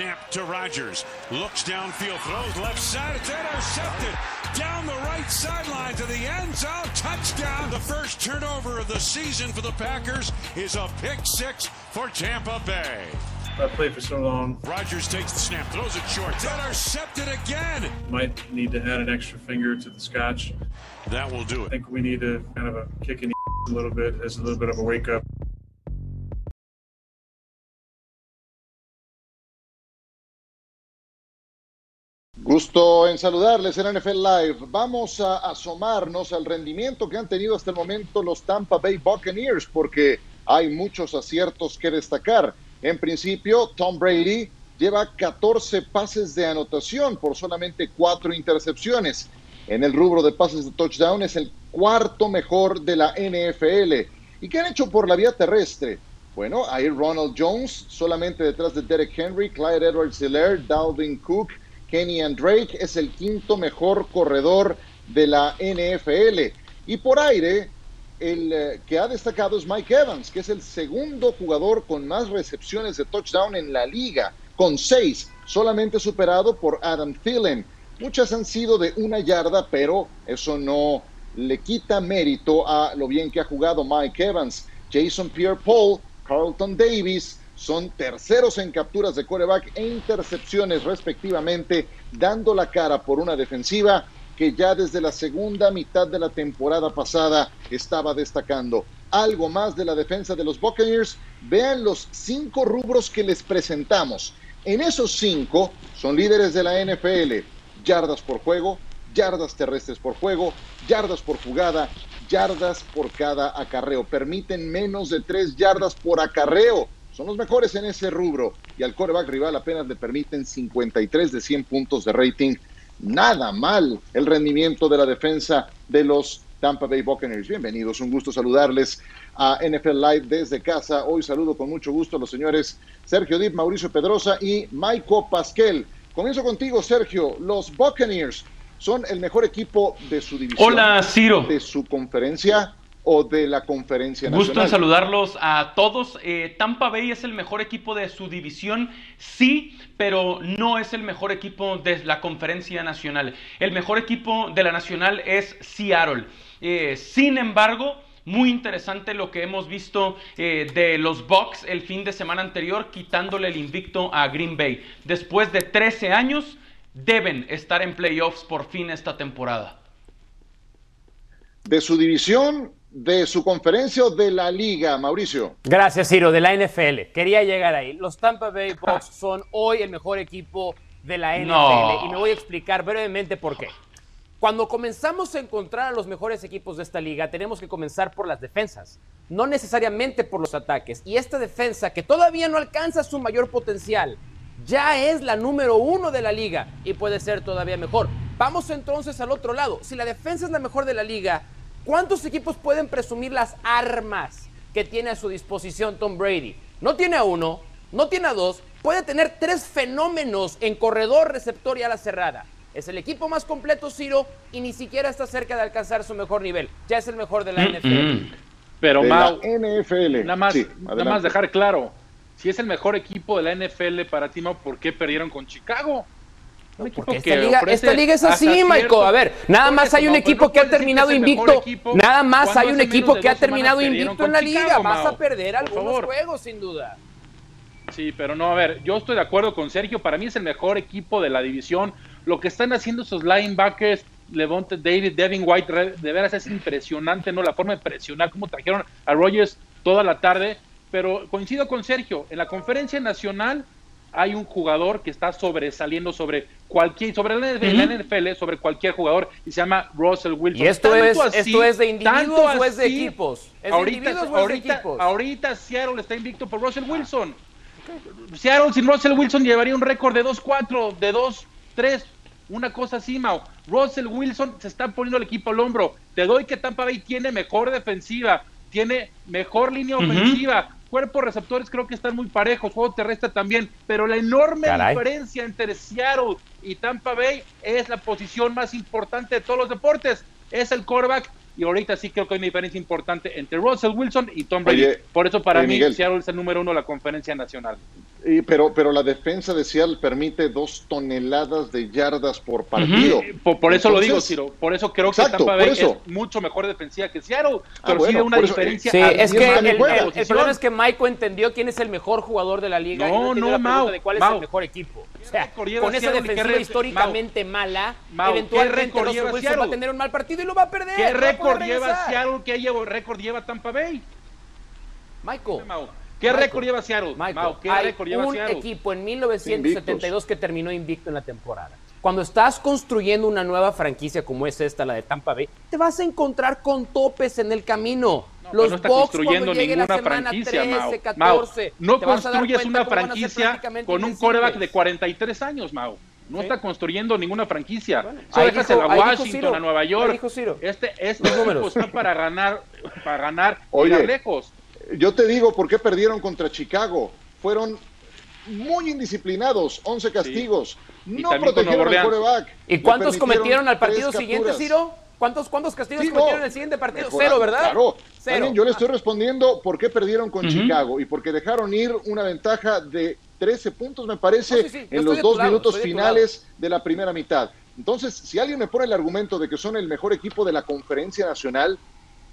snap to Rodgers. Looks downfield, throws left side. It's intercepted down the right sideline to the end zone. Touchdown. The first turnover of the season for the Packers is a pick six for Tampa Bay. I played for so long. Rodgers takes the snap, throws it short. It's intercepted again. Might need to add an extra finger to the scotch. That will do it. I think we need to kind of a kick in the a little bit as a little bit of a wake up. Gusto en saludarles en NFL Live. Vamos a asomarnos al rendimiento que han tenido hasta el momento los Tampa Bay Buccaneers porque hay muchos aciertos que destacar. En principio, Tom Brady lleva 14 pases de anotación por solamente 4 intercepciones. En el rubro de pases de touchdown es el cuarto mejor de la NFL. ¿Y qué han hecho por la vía terrestre? Bueno, ahí Ronald Jones, solamente detrás de Derek Henry, Clyde Edwards-Helaire, Dalvin Cook, Kenny and Drake, es el quinto mejor corredor de la NFL. Y por aire, el eh, que ha destacado es Mike Evans, que es el segundo jugador con más recepciones de touchdown en la liga, con seis, solamente superado por Adam Thielen. Muchas han sido de una yarda, pero eso no le quita mérito a lo bien que ha jugado Mike Evans. Jason Pierre-Paul, Carlton Davis, son terceros en capturas de coreback e intercepciones respectivamente, dando la cara por una defensiva que ya desde la segunda mitad de la temporada pasada estaba destacando. Algo más de la defensa de los Buccaneers, vean los cinco rubros que les presentamos. En esos cinco son líderes de la NFL, yardas por juego, yardas terrestres por juego, yardas por jugada, yardas por cada acarreo. Permiten menos de tres yardas por acarreo. Son los mejores en ese rubro y al coreback rival apenas le permiten 53 de 100 puntos de rating. Nada mal el rendimiento de la defensa de los Tampa Bay Buccaneers. Bienvenidos, un gusto saludarles a NFL Live desde casa. Hoy saludo con mucho gusto a los señores Sergio Dip, Mauricio Pedrosa y Maiko Pasquel. Comienzo contigo, Sergio. Los Buccaneers son el mejor equipo de su división. Hola, Ciro. De su conferencia o de la conferencia Gusto nacional. en saludarlos a todos. Eh, Tampa Bay es el mejor equipo de su división, sí, pero no es el mejor equipo de la conferencia nacional. El mejor equipo de la nacional es Seattle. Eh, sin embargo, muy interesante lo que hemos visto eh, de los Bucks el fin de semana anterior, quitándole el invicto a Green Bay. Después de 13 años, deben estar en playoffs por fin esta temporada. De su división, de su conferencia o de la liga, Mauricio. Gracias, Ciro, de la NFL. Quería llegar ahí. Los Tampa Bay Bucks son hoy el mejor equipo de la NFL No. y me voy a explicar brevemente por qué. Cuando comenzamos a encontrar a los mejores equipos de esta liga, tenemos que comenzar por las defensas, no necesariamente por los ataques. Y esta defensa, que todavía no alcanza su mayor potencial, ya es la número uno de la liga y puede ser todavía mejor. Vamos entonces al otro lado. Si la defensa es la mejor de la liga, ¿cuántos equipos pueden presumir las armas que tiene a su disposición Tom Brady? No tiene a uno, no tiene a dos, puede tener tres fenómenos en corredor, receptor y ala cerrada. Es el equipo más completo, Ciro, y ni siquiera está cerca de alcanzar su mejor nivel. Ya es el mejor de la NFL. Mm-mm. Pero de Mau, la NFL. nada más, Sí, nada más dejar claro, si es el mejor equipo de la NFL para ti, Mau, ¿por qué perdieron con Chicago? Un equipo Porque que esta liga, ofrece esta liga es así, cierto- Michael. A ver, nada más hay un equipo no que ha terminado invicto. Nada más hay un equipo que ha terminado invicto en la Chicago, liga. Vas a perder algunos favor. juegos, sin duda. Sí, pero no, a ver, yo estoy de acuerdo con Sergio, para mí es el mejor equipo de la división. Lo que están haciendo esos linebackers, Levante David, Devin White, de veras es impresionante, ¿no? La forma de presionar, cómo trajeron a Rogers toda la tarde. Pero coincido con Sergio, en la conferencia nacional hay un jugador que está sobresaliendo sobre cualquier, sobre la NFL, sobre cualquier jugador, y se llama Russell Wilson. ¿Y esto Tanto es- así- esto es de individuos o es de equipos? ¿Es de ahorita, individuos o es de ahorita, equipos? ahorita Seattle está invicto por Russell Wilson. Seattle sin Russell Wilson llevaría un récord de 2-4, de 2-3, una cosa así, Mao. Russell Wilson se está poniendo el equipo al hombro. Te doy que Tampa Bay tiene mejor defensiva, tiene mejor línea ofensiva. Cuerpos receptores creo que están muy parejos, juego terrestre también, pero la enorme Caray. diferencia entre Seattle y Tampa Bay es la posición más importante de todos los deportes, es el quarterback y ahorita sí creo que hay una diferencia importante entre Russell Wilson y Tom Brady. Oye, Por eso para oye, mí Miguel. Seattle es el número uno de la conferencia nacional. Y- pero, pero la defensa de Seattle permite dos toneladas de yardas por partido. Por, por eso lo digo, Ciro. Por eso creo Exacto, que Tampa Bay es mucho mejor defensiva que Seattle. Ah, Pero sí bueno, de una eso, diferencia. Sí, es que el, el- problema es que Maiko entendió quién es el mejor jugador de la liga y No, no no, la pregunta Mau, de cuál es Mau. el mejor equipo. O sea, con esa Seattle defensiva históricamente mala, Mau, ¿qué eventualmente récord Russell Wilson va a tener un mal partido y lo va a perder. ¿Qué no récord lleva. Seattle? ¿Qué récord lleva Tampa Bay? Maiko, Mau, ¿Qué Michael, récord lleva Seattle? Michael, Mau, ¿qué hay récord lleva un Seattle? equipo en 1972 que terminó invicto en la temporada. Cuando estás construyendo una nueva franquicia como es esta, la de Tampa Bay, te vas a encontrar con topes en el camino. No, Los no está Bucks construyendo cuando llegue la ninguna semana franquicia, 13, Mau. 14, Mau, no construyes una franquicia con un coreback de 43 años, Mau. No Sí. está construyendo ninguna franquicia. Bueno, Solo ahí déjasela dijo- a Washington, Ciro, a Nueva York. dijo Ciro. Este, este equipo está para ganar, para ganar y Oye. ir lejos. Yo te digo por qué perdieron contra Chicago. Fueron muy indisciplinados, 11 castigos. No protegieron al quarterback. ¿Y cuántos cometieron al partido siguiente. Ciro? ¿Cuántos, cuántos castigos Sí, no. cometieron en el siguiente partido? Mejorando, Cero, ¿verdad? Claro. Cero. También yo le estoy respondiendo por qué perdieron con. Chicago y porque dejaron ir una ventaja de 13 puntos, me parece, No, sí, sí, yo en los dos lado, minutos estoy de finales de la primera mitad. Entonces, si alguien me pone el argumento de que son el mejor equipo de la conferencia nacional,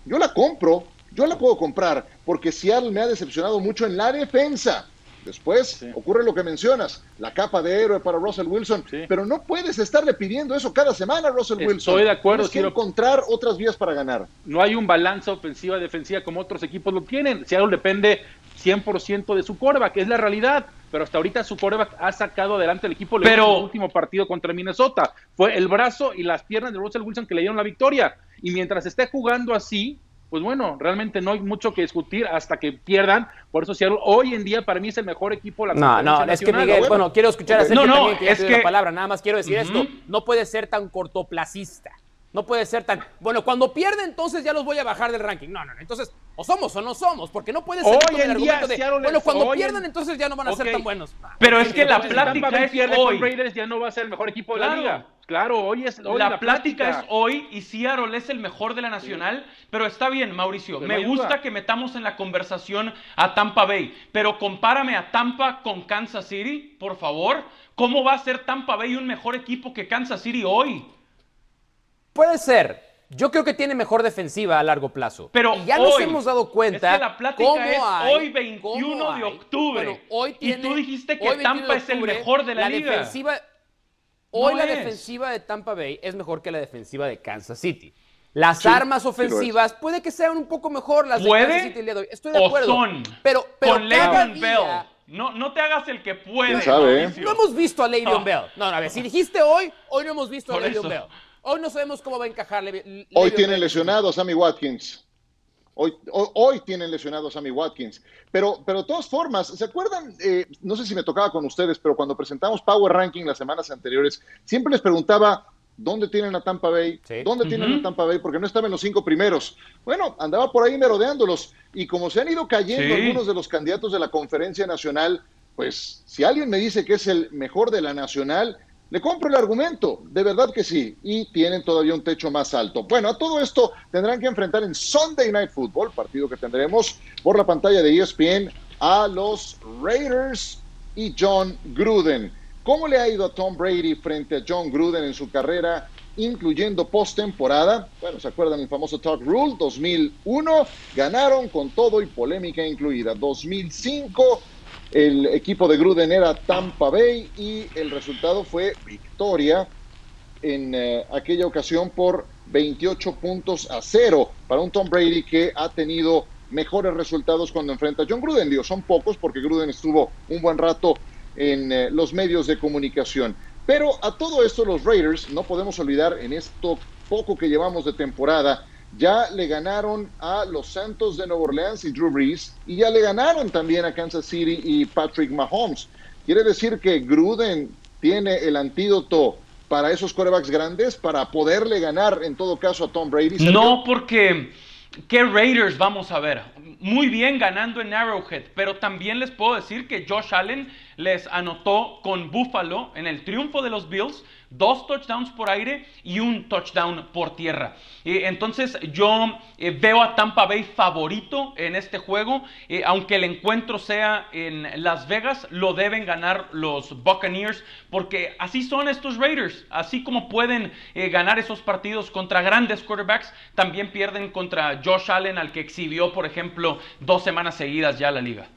yo la compro, yo la puedo comprar, porque Seattle me ha decepcionado mucho en la defensa. Después Sí. ocurre lo que mencionas, la capa de héroe para Russell Wilson, Sí. pero no puedes estarle pidiendo eso cada semana a Russell Estoy Wilson. de acuerdo, Tienes que Ciro. encontrar otras vías para ganar. No hay un balance ofensiva-defensiva como otros equipos lo tienen. Seattle depende 100% de su coreback, es la realidad. Pero hasta ahorita su coreback ha sacado adelante el equipo Pero- en el último partido contra Minnesota. Fue el brazo y las piernas de Russell Wilson que le dieron la victoria. Y mientras esté jugando así, pues bueno, realmente no hay mucho que discutir hasta que pierdan. Por eso Seattle hoy en día para mí es el mejor equipo de la No, no, conferencia es que nacional. Miguel, bueno. bueno, quiero escuchar a. Sergio No, no, también, que es doy la que- palabra, nada más quiero decir Ujú. esto, no puede ser tan cortoplacista, no puede ser tan, bueno, cuando pierde entonces ya los voy a bajar del ranking, no, no, no, entonces, o somos o no somos, porque no puede ser Hoy con el en día, argumento de, bueno, cuando hoy en- pierdan entonces ya no van a ser tan buenos. Pero es que la plática es hoy. Raiders ya no va a ser el mejor equipo de Claro. la liga. Claro, hoy es hoy la, plática, es hoy y Seattle es el mejor de la nacional, pero está bien, Mauricio. Pero me gusta duda. que metamos en la conversación a Tampa Bay, pero compárame a Tampa con Kansas City, por favor. ¿Cómo va a ser Tampa Bay un mejor equipo que Kansas City hoy? Puede ser. Yo creo que tiene mejor defensiva a largo plazo. Pero y ya nos hemos dado cuenta. es que la plática cómo es hay- hoy 21 cómo de octubre. Bueno, hoy Y tú dijiste que hoy 21 Tampa de es el mejor de la liga. Defensiva, hoy No la es. defensiva de Tampa Bay es mejor que la defensiva de Kansas City. Las Sí, armas ofensivas puede que sean un poco mejor las de ¿Puede? Kansas City el día de hoy. Estoy de o acuerdo. son Pero, pero con Le'Veon Bell. No, no te hagas el que puede. ¿Quién sabe, eh? No hemos visto a Le'Veon No. Bell. No, no, a ver, si dijiste hoy, hoy no hemos visto a Por Le'Veon. Bell. Hoy no sabemos cómo va a encajar Le'Veon Hoy Le'Veon tienen Bell. lesionado a Sammy Watkins. Hoy, hoy, hoy tienen lesionado a Sammy Watkins. Pero, pero de todas formas, ¿se acuerdan? Eh, no sé si me tocaba con ustedes, pero cuando presentamos Power Ranking las semanas anteriores, siempre les preguntaba dónde tienen a Tampa Bay, Sí. dónde tienen a Tampa Bay, porque no estaba en los cinco primeros. Bueno, andaba por ahí merodeándolos. Y como se han ido cayendo Sí. algunos de los candidatos de la conferencia nacional, pues si alguien me dice que es el mejor de la nacional, le compro el argumento, de verdad que sí, y tienen todavía un techo más alto. Bueno, a todo esto tendrán que enfrentar en Sunday Night Football, partido que tendremos por la pantalla de ESPN, a los Raiders y John Gruden. ¿Cómo le ha ido a Tom Brady frente a John Gruden en su carrera, incluyendo postemporada? Bueno, ¿se acuerdan el famoso Talk Rule? 2001, ganaron con todo y polémica incluida. 2005, el equipo de Gruden era Tampa Bay y el resultado fue victoria en eh, aquella ocasión por 28 puntos a cero para un Tom Brady que ha tenido mejores resultados cuando enfrenta a John Gruden. Digo, son pocos porque Gruden estuvo un buen rato en eh, los medios de comunicación. Pero a todo esto los Raiders, no podemos olvidar en esto poco que llevamos de temporada, ya le ganaron a los Santos de Nueva Orleans y Drew Brees y ya le ganaron también a Kansas City y Patrick Mahomes. Quiere decir que Gruden tiene el antídoto para esos corebacks grandes para poderle ganar en todo caso a Tom Brady. No, porque ¿qué Raiders vamos a ver? Muy bien ganando en Arrowhead, pero también les puedo decir que Josh Allen les anotó con Buffalo en el triunfo de los Bills dos touchdowns por aire y un touchdown por tierra. entonces yo eh, veo a Tampa Bay favorito en este juego, eh, aunque el encuentro sea en Las Vegas, lo deben ganar los Buccaneers, porque así son estos Raiders, así como pueden eh, ganar esos partidos contra grandes quarterbacks, también pierden contra Josh Allen, al que exhibió, por ejemplo, dos semanas seguidas ya la liga.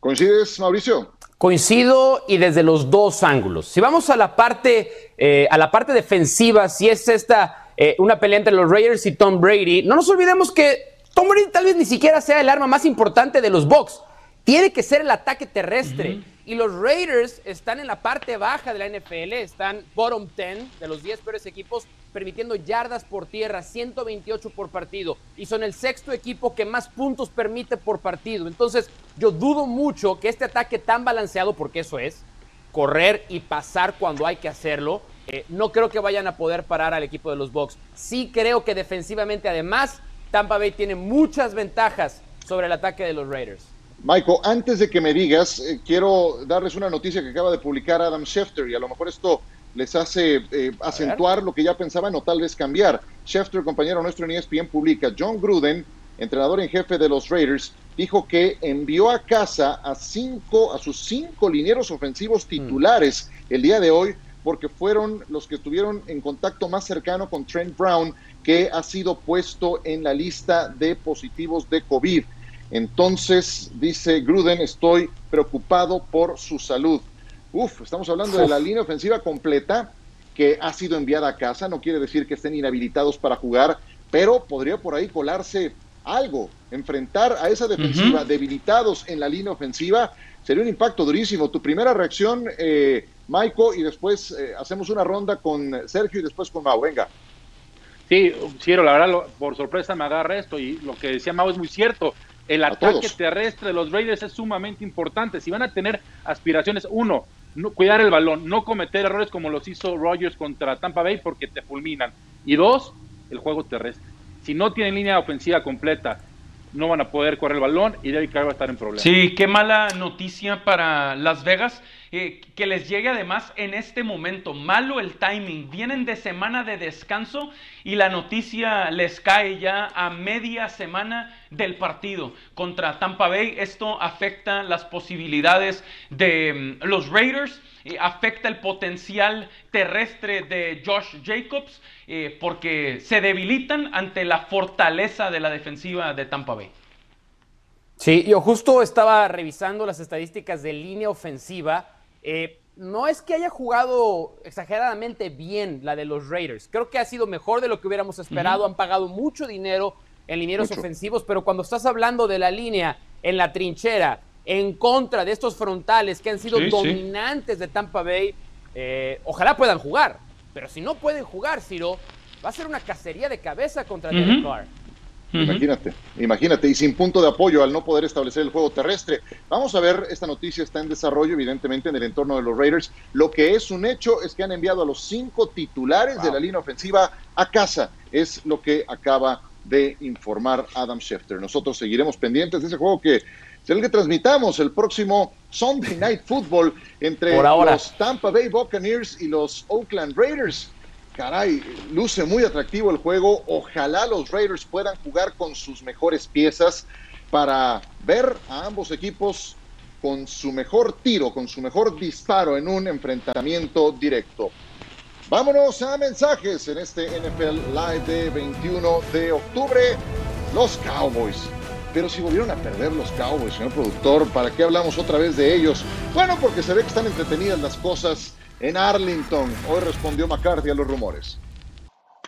¿Coincides, Mauricio? Coincido y desde los dos ángulos. Si vamos a la parte, eh, a la parte defensiva, si es esta eh, una pelea entre los Raiders y Tom Brady, no nos olvidemos que Tom Brady tal vez ni siquiera sea el arma más importante de los Bucks. Tiene que ser el ataque terrestre. Y los Raiders están en la parte baja de la NFL, están bottom 10 de los 10 peores equipos, permitiendo yardas por tierra, 128 por partido. Y son el sexto equipo que más puntos permite por partido. Entonces, yo dudo mucho que este ataque tan balanceado, porque eso es, correr y pasar cuando hay que hacerlo, eh, no creo que vayan a poder parar al equipo de los Bucks. Sí creo que defensivamente, además, Tampa Bay tiene muchas ventajas sobre el ataque de los Raiders. Michael, antes de que me digas, eh, quiero darles una noticia que acaba de publicar Adam Schefter y a lo mejor esto les hace eh, acentuar lo que ya pensaban o tal vez cambiar. Schefter, compañero nuestro en ESPN, publica, John Gruden, entrenador en jefe de los Raiders, dijo que envió a casa a cinco, a sus cinco linieros ofensivos mm. titulares el día de hoy, porque fueron los que estuvieron en contacto más cercano con Trent Brown, que ha sido puesto en la lista de positivos de COVID. Entonces, dice Gruden, estoy preocupado por su salud. Uf, estamos hablando de la línea ofensiva completa que ha sido enviada a casa. No quiere decir que estén inhabilitados para jugar, pero podría por ahí colarse algo. Enfrentar a esa defensiva debilitados en la línea ofensiva sería un impacto durísimo. Tu primera reacción, eh, Maiko, y después eh, hacemos una ronda con Sergio y después con Mau. Venga. Sí, Ciero, la verdad, por sorpresa me agarra esto y lo que decía Mau es muy cierto. El ataque terrestre de los Raiders es sumamente importante. Si van a tener aspiraciones, uno, no, cuidar el balón, no cometer errores como los hizo Rogers contra Tampa Bay porque te fulminan. Y dos, el juego terrestre. Si no tienen línea ofensiva completa, no van a poder correr el balón y Derek Carr va a estar en problemas. Sí, qué mala noticia para Las Vegas. Que les llegue además en este momento. Malo el timing. Vienen de semana de descanso y la noticia les cae ya a media semana del partido contra Tampa Bay. Esto afecta las posibilidades de mm, los Raiders. Afecta el potencial terrestre de Josh Jacobs eh, porque se debilitan ante la fortaleza de la defensiva de Tampa Bay. Sí, yo justo estaba revisando las estadísticas de línea ofensiva eh, no es que haya jugado exageradamente bien la de los Raiders. Creo que ha sido mejor de lo que hubiéramos esperado. Han pagado mucho dinero en linieros ofensivos, pero cuando estás hablando de la línea en la trinchera, en contra de estos frontales que han sido dominantes de Tampa Bay, eh, ojalá puedan jugar. Pero si no pueden jugar, Ciro, va a ser una cacería de cabeza contra Derek Carr. Imagínate, imagínate, y sin punto de apoyo al no poder establecer el juego terrestre. Vamos a ver, esta noticia está en desarrollo, evidentemente, en el entorno de los Raiders. Lo que es un hecho es que han enviado a los cinco titulares de la línea ofensiva a casa. Es lo que acaba de informar Adam Schefter. Nosotros seguiremos pendientes de ese juego que es el que transmitamos el próximo Sunday Night Football entre los Tampa Bay Buccaneers y los Oakland Raiders caray, luce muy atractivo el juego. Ojalá los Raiders puedan jugar con sus mejores piezas para ver a ambos equipos con su mejor tiro, con su mejor disparo en un enfrentamiento directo. Vámonos a mensajes en este NFL Live de 21 de octubre. Los Cowboys. Pero si volvieron a perder los Cowboys, señor productor, ¿para qué hablamos otra vez de ellos? Bueno, porque se ve que están entretenidas las cosas en Arlington. Hoy respondió McCarthy a los rumores.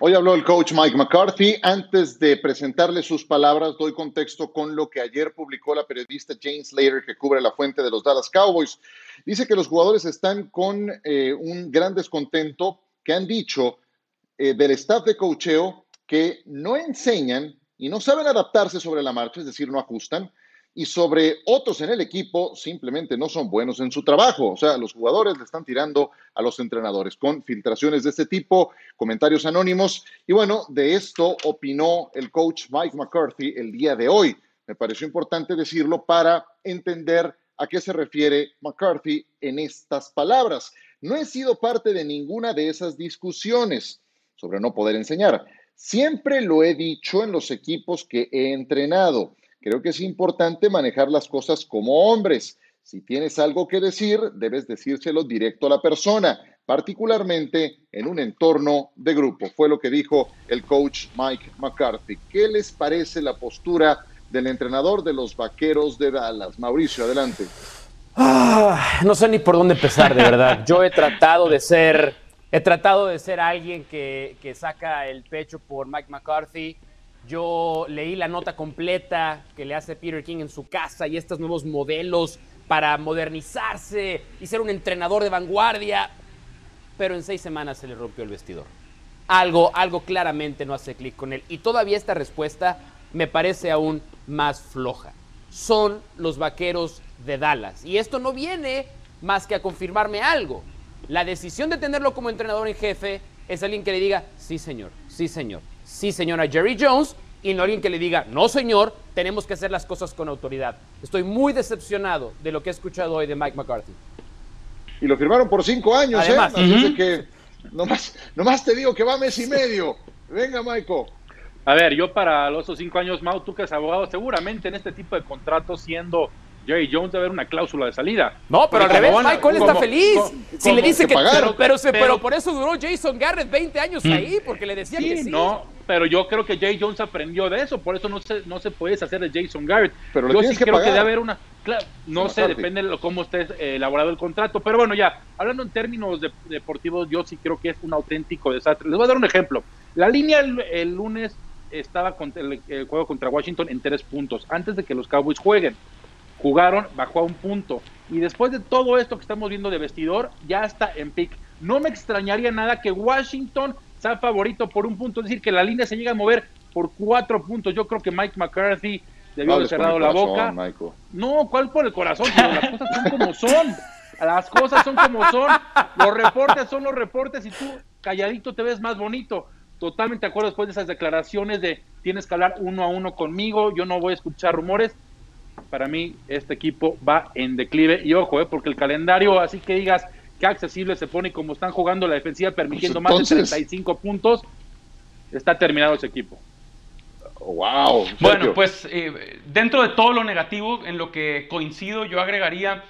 Hoy habló el coach Mike McCarthy. Antes de presentarle sus palabras, doy contexto con lo que ayer publicó la periodista Jane Slater, que cubre la fuente de los Dallas Cowboys. Dice que los jugadores están con eh, un gran descontento, que han dicho eh, del staff de coacheo que no enseñan y no saben adaptarse sobre la marcha, es decir, no ajustan, y sobre otros en el equipo simplemente no son buenos en su trabajo. O sea, los jugadores le están tirando a los entrenadores con filtraciones de este tipo, comentarios anónimos. Y bueno, de esto opinó el coach Mike McCarthy el día de hoy. Me pareció importante decirlo para entender a qué se refiere McCarthy en estas palabras. No he sido parte de ninguna de esas discusiones sobre no poder enseñar. Siempre lo he dicho en los equipos que he entrenado. Creo que es importante manejar las cosas como hombres. Si tienes algo que decir, debes decírselo directo a la persona, particularmente en un entorno de grupo. Fue lo que dijo el coach Mike McCarthy. ¿Qué les parece la postura del entrenador de los Vaqueros de Dallas? Mauricio, adelante. Ah, no sé ni por dónde empezar, de verdad. Yo he tratado de ser, he tratado de ser alguien que, que saca el pecho por Mike McCarthy. Yo leí la nota completa que le hace Peter King en su casa y estos nuevos modelos para modernizarse y ser un entrenador de vanguardia, pero en seis semanas se le rompió el vestidor. Algo, algo claramente no hace clic con él. Y todavía esta respuesta me parece aún más floja. Son los vaqueros de Dallas. Y esto no viene más que a confirmarme algo. La decisión de tenerlo como entrenador en jefe es alguien que le diga, sí señor, sí señor, sí señora Jerry Jones, y no alguien que le diga, no señor, tenemos que hacer las cosas con autoridad. Estoy muy decepcionado de lo que he escuchado hoy de Mike McCarthy. Y lo firmaron por cinco años, Además, ¿eh? Así que nomás, nomás te digo que va mes y medio. Venga, Michael. A ver, yo para los cinco años, Mau, tú que eres abogado, seguramente en este tipo de contratos, siendo Jerry Jones, debe haber una cláusula de salida. No, pero al revés, van Michael está como- feliz. como- si le dice que que. Pero, pero, se- Pero- pero por eso duró Jason Garrett 20 años ahí, porque le decía que Sí, sí. no, pero yo creo que Jay Jones aprendió de eso, por eso no se, no se puede deshacer de Jason Garrett. Pero yo sí que creo que debe haber una. Claro, no Una sé, parte. depende de cómo esté eh, elaborado el contrato, pero bueno, ya, hablando en términos de- deportivos, yo sí creo que es un auténtico desastre. Les voy a dar un ejemplo. La línea el, el lunes estaba con el, el juego contra Washington en tres puntos, antes de que los Cowboys jueguen. Jugaron, bajó a un punto. Y después de todo esto que estamos viendo de vestidor, ya está en pick. No me extrañaría nada que Washington sea favorito por un punto, es decir, que la línea se llega a mover por cuatro puntos. Yo creo que Mike McCarthy debió haber Hables con cerrado la boca. Michael. No, ¿cuál por el corazón? Pero las cosas son como son. Las cosas son como son. Los reportes son los reportes y tú calladito te ves más bonito. Totalmente de acuerdo después de esas declaraciones de tienes que hablar uno a uno conmigo, yo no voy a escuchar rumores. Para mí este equipo va en declive y ojo, eh, porque el calendario, así que digas qué accesible se pone y como están jugando la defensiva permitiendo más de Pues entonces- 35 puntos, está terminado ese equipo. Wow. Bueno, Sergio. pues eh, dentro de todo lo negativo, en lo que coincido, yo agregaría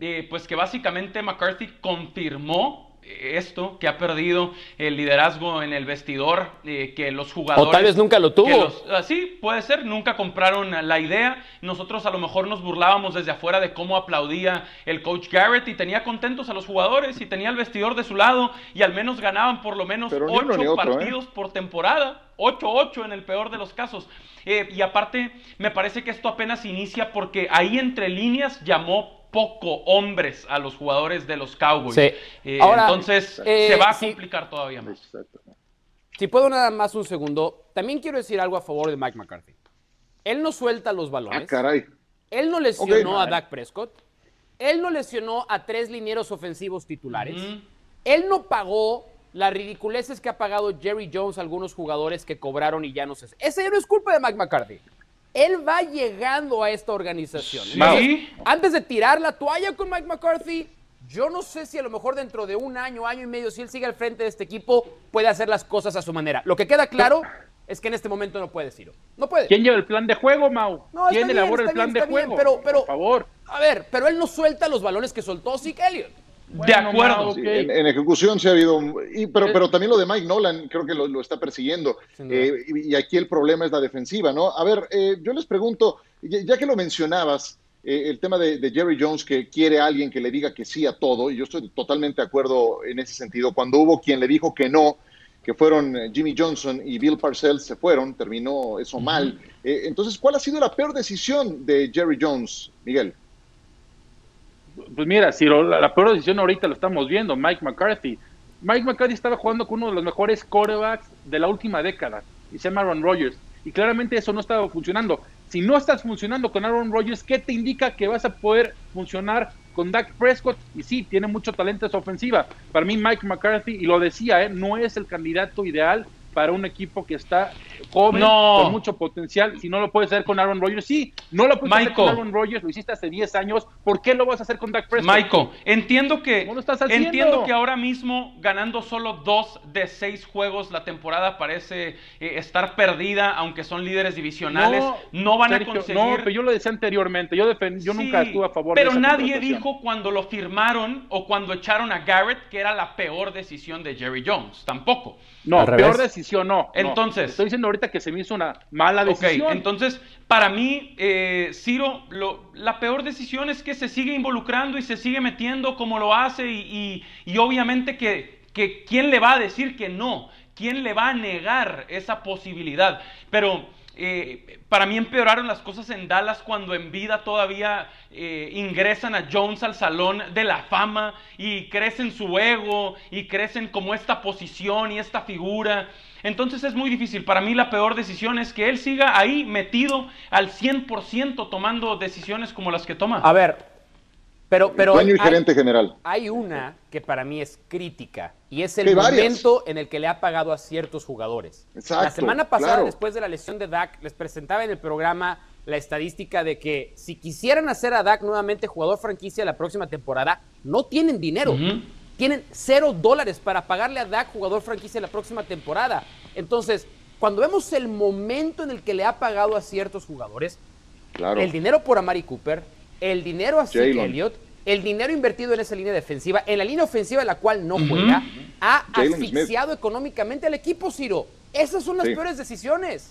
eh, pues que básicamente McCarthy confirmó esto, que ha perdido el liderazgo en el vestidor, eh, que los jugadores... O tal vez nunca lo tuvo. los- ah, sí, puede ser, nunca compraron la idea. Nosotros a lo mejor nos burlábamos desde afuera de cómo aplaudía el coach Garrett y tenía contentos a los jugadores y tenía el vestidor de su lado y al menos ganaban por lo menos Pero ocho ¿eh? partidos por temporada, 8-8 en el peor de los casos. Eh, y aparte, me parece que esto apenas inicia porque ahí entre líneas llamó poco hombres a los jugadores de los Cowboys. Sí. Eh, Ahora, entonces, eh, se va a sí. complicar todavía más. Si puedo nada más un segundo, también quiero decir algo a favor de Mike McCarthy. Él no suelta los Ah, balones. caray. Él no lesionó a Dak Prescott. Él no lesionó a tres linieros ofensivos titulares. Él no pagó las ridiculeces que ha pagado Jerry Jones a algunos jugadores que cobraron y ya no sé. Ese no es culpa de Mike McCarthy. Él va llegando a esta organización. Sí. Entonces, antes de tirar la toalla con Mike McCarthy, yo no sé si a lo mejor dentro de un año, año y medio, si él sigue al frente de este equipo, puede hacer las cosas a su manera. Lo que queda claro es que en este momento no puede, Ciro. No puede. ¿Quién lleva el plan de juego, Mau? No, ¿Quién bien, elabora el plan bien, de bien, juego? pero- pero- Por favor. A ver, pero él no suelta los balones que soltó Zeke Elliott. De acuerdo. Sí, en, en ejecución se ha habido, y, pero, pero también lo de Mike Nolan creo que lo, lo está persiguiendo. Eh, y, y aquí el problema es la defensiva, ¿no? A ver, eh, yo les pregunto, ya, ya que lo mencionabas, eh, el tema de, de Jerry Jones que quiere a alguien que le diga que sí a todo, y yo estoy totalmente de acuerdo en ese sentido. Cuando hubo quien le dijo que no, que fueron eh, Jimmy Johnson y Bill Parcells, se fueron, terminó eso mal. Eh, entonces, ¿cuál ha sido la peor decisión de Jerry Jones, Miguel? Pues mira, si lo- la, peor decisión ahorita lo estamos viendo, Mike McCarthy. Mike McCarthy estaba jugando con uno de los mejores quarterbacks de la última década, y se llama Aaron Rodgers. Y claramente eso no estaba funcionando. Si no estás funcionando con Aaron Rodgers, ¿qué te indica que vas a poder funcionar con Dak Prescott? Y sí, tiene mucho talento esa ofensiva. Para mí Mike McCarthy, y lo decía, ¿eh? no es el candidato ideal para un equipo que está joven, No. con mucho potencial. Si no lo puedes hacer con Aaron Rodgers, sí, no lo puedes hacer con Aaron Rodgers, lo hiciste hace 10 años. ¿Por qué lo vas a hacer con Dak Prescott? Michael, entiendo que ¿Cómo lo estás haciendo? entiendo que ahora mismo ganando solo dos de seis juegos la temporada parece eh, estar perdida, aunque son líderes divisionales. No, van Sergio, a conseguir. No, pero yo lo decía anteriormente. Yo, defen- yo nunca estuve a favor Pero de esa nadie dijo cuando lo firmaron o cuando echaron a Garrett que era la peor decisión de Jerry Jones. Tampoco. No, Al peor revés. Decisión no. no. Entonces- Estoy diciendo ahorita que se me hizo una mala Ok, decisión. entonces, para mí, eh, Ciro, lo- la peor decisión es que se sigue involucrando y se sigue metiendo como lo hace y, y- y obviamente que, que ¿quién le va a decir que no? ¿Quién le va a negar esa posibilidad? Pero eh, para mí empeoraron las cosas en Dallas cuando en vida todavía eh, ingresan a Jones al salón de la fama y crecen su ego y crecen como esta posición y esta figura. Entonces es muy difícil. Para mí la peor decisión es que él siga ahí metido al 100% tomando decisiones como las que toma. A ver, pero, pero Dueño y hay- gerente general. Hay una que para mí es crítica y es Sí, el varias. momento en el que le ha pagado a ciertos jugadores. Exacto, la semana pasada, claro. después de la lesión de Dak, les presentaba en el programa la estadística de que si quisieran hacer a Dak nuevamente jugador franquicia la próxima temporada, no tienen dinero. Tienen cero dólares para pagarle a Dak jugador franquicia la próxima temporada. Entonces, cuando vemos el momento en el que le ha pagado a ciertos jugadores, Claro. el dinero por Amari Cooper, el dinero a Zeke. Elliott, el dinero invertido en esa línea defensiva, en la línea ofensiva en la cual no juega, ha asfixiado económicamente al equipo, Ciro. Esas son las Sí. peores decisiones.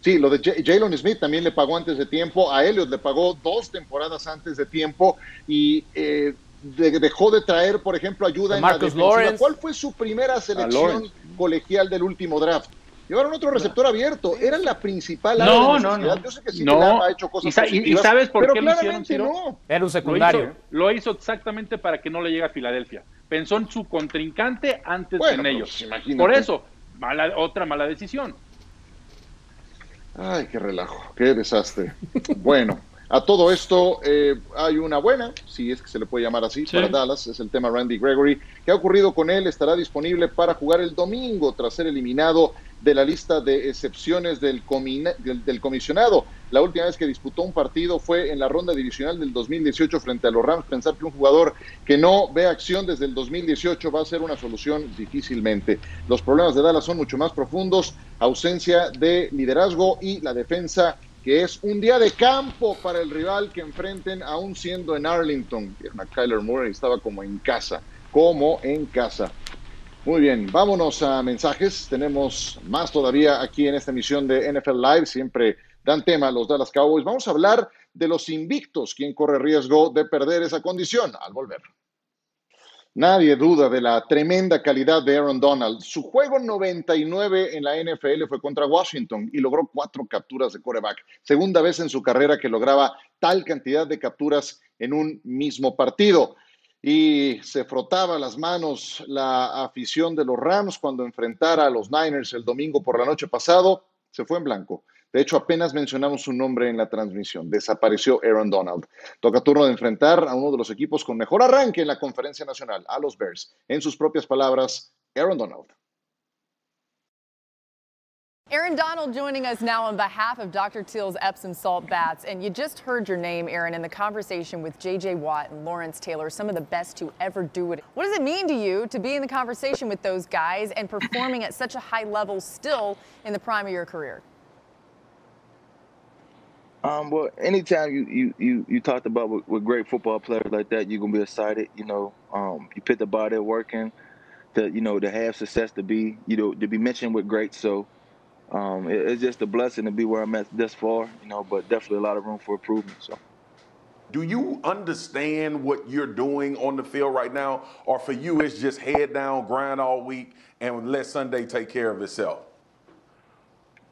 Sí, lo de Jalen Smith también le pagó antes de tiempo, a Elliot le pagó dos temporadas antes de tiempo y eh, dejó de traer, por ejemplo, ayuda A en la defensiva. Lawrence. ¿Cuál fue su primera selección colegial del último draft? Llevaron otro receptor abierto, era la principal No, de no, no. Yo sé que sí No. que ha hecho cosas ¿Y sabes por pero qué lo hicieron, Ciro? no. Era un Lo secundario. hizo, lo hizo exactamente para que no le llegue a Filadelfia. Pensó en su contrincante antes Bueno, en pues, ellos. imagínate. Por eso, mala, otra mala decisión. Ay, qué relajo, qué desastre. Bueno, a todo esto eh, hay una buena, si es que se le puede llamar así, Sí. para Dallas, es el tema Randy Gregory. ¿Qué ha ocurrido con él? Estará disponible para jugar el domingo tras ser eliminado de la lista de excepciones del, del comisionado. La última vez que disputó un partido fue en la ronda divisional del 2018 frente a los Rams. Pensar que un jugador que no ve acción desde el 2018 va a ser una solución difícilmente. Los problemas de Dallas son mucho más profundos, ausencia de liderazgo y la defensa que es un día de campo para el rival que enfrenten, aún siendo en Arlington. A Kyler Murray, estaba como en casa, como en casa. Muy bien, vámonos a mensajes. Tenemos más todavía aquí en esta emisión de NFL Live. Siempre dan tema los Dallas Cowboys. Vamos a hablar de los invictos, quien corre riesgo de perder esa condición al volver. Nadie duda de la tremenda calidad de Aaron Donald. Su juego 99 en la NFL fue contra Washington y logró cuatro capturas de coreback. Segunda vez en su carrera que lograba tal cantidad de capturas en un mismo partido. Y se frotaba las manos la afición de los Rams cuando enfrentara a los Niners el domingo por la noche pasado. Se fue en blanco. De hecho, apenas mencionamos su nombre en la transmisión. Desapareció Aaron Donald. Toca turno de enfrentar a uno de los equipos con mejor arranque en la conferencia nacional, a los Bears. En sus propias palabras, Aaron Donald. Aaron Donald joining us now on behalf of Dr. Teal's Epsom salt baths. And you just heard your name, Aaron, in the conversation with J.J. Watt and Lawrence Taylor, some of the best to ever do it. What does it mean to you to be in the conversation with those guys and performing at such a high level still in the prime of your career? Um, well, anytime you, you, you, you talked about with, with great football players like that, you're gonna be excited. You know, um, you put the body working, to you know to have success, to be you know to be mentioned with great. So um, it, it's just a blessing to be where I'm at this far. You know, but definitely a lot of room for improvement. So. Do you understand what you're doing on the field right now? Or for you, it's just head down, grind all week, and let Sunday take care of itself?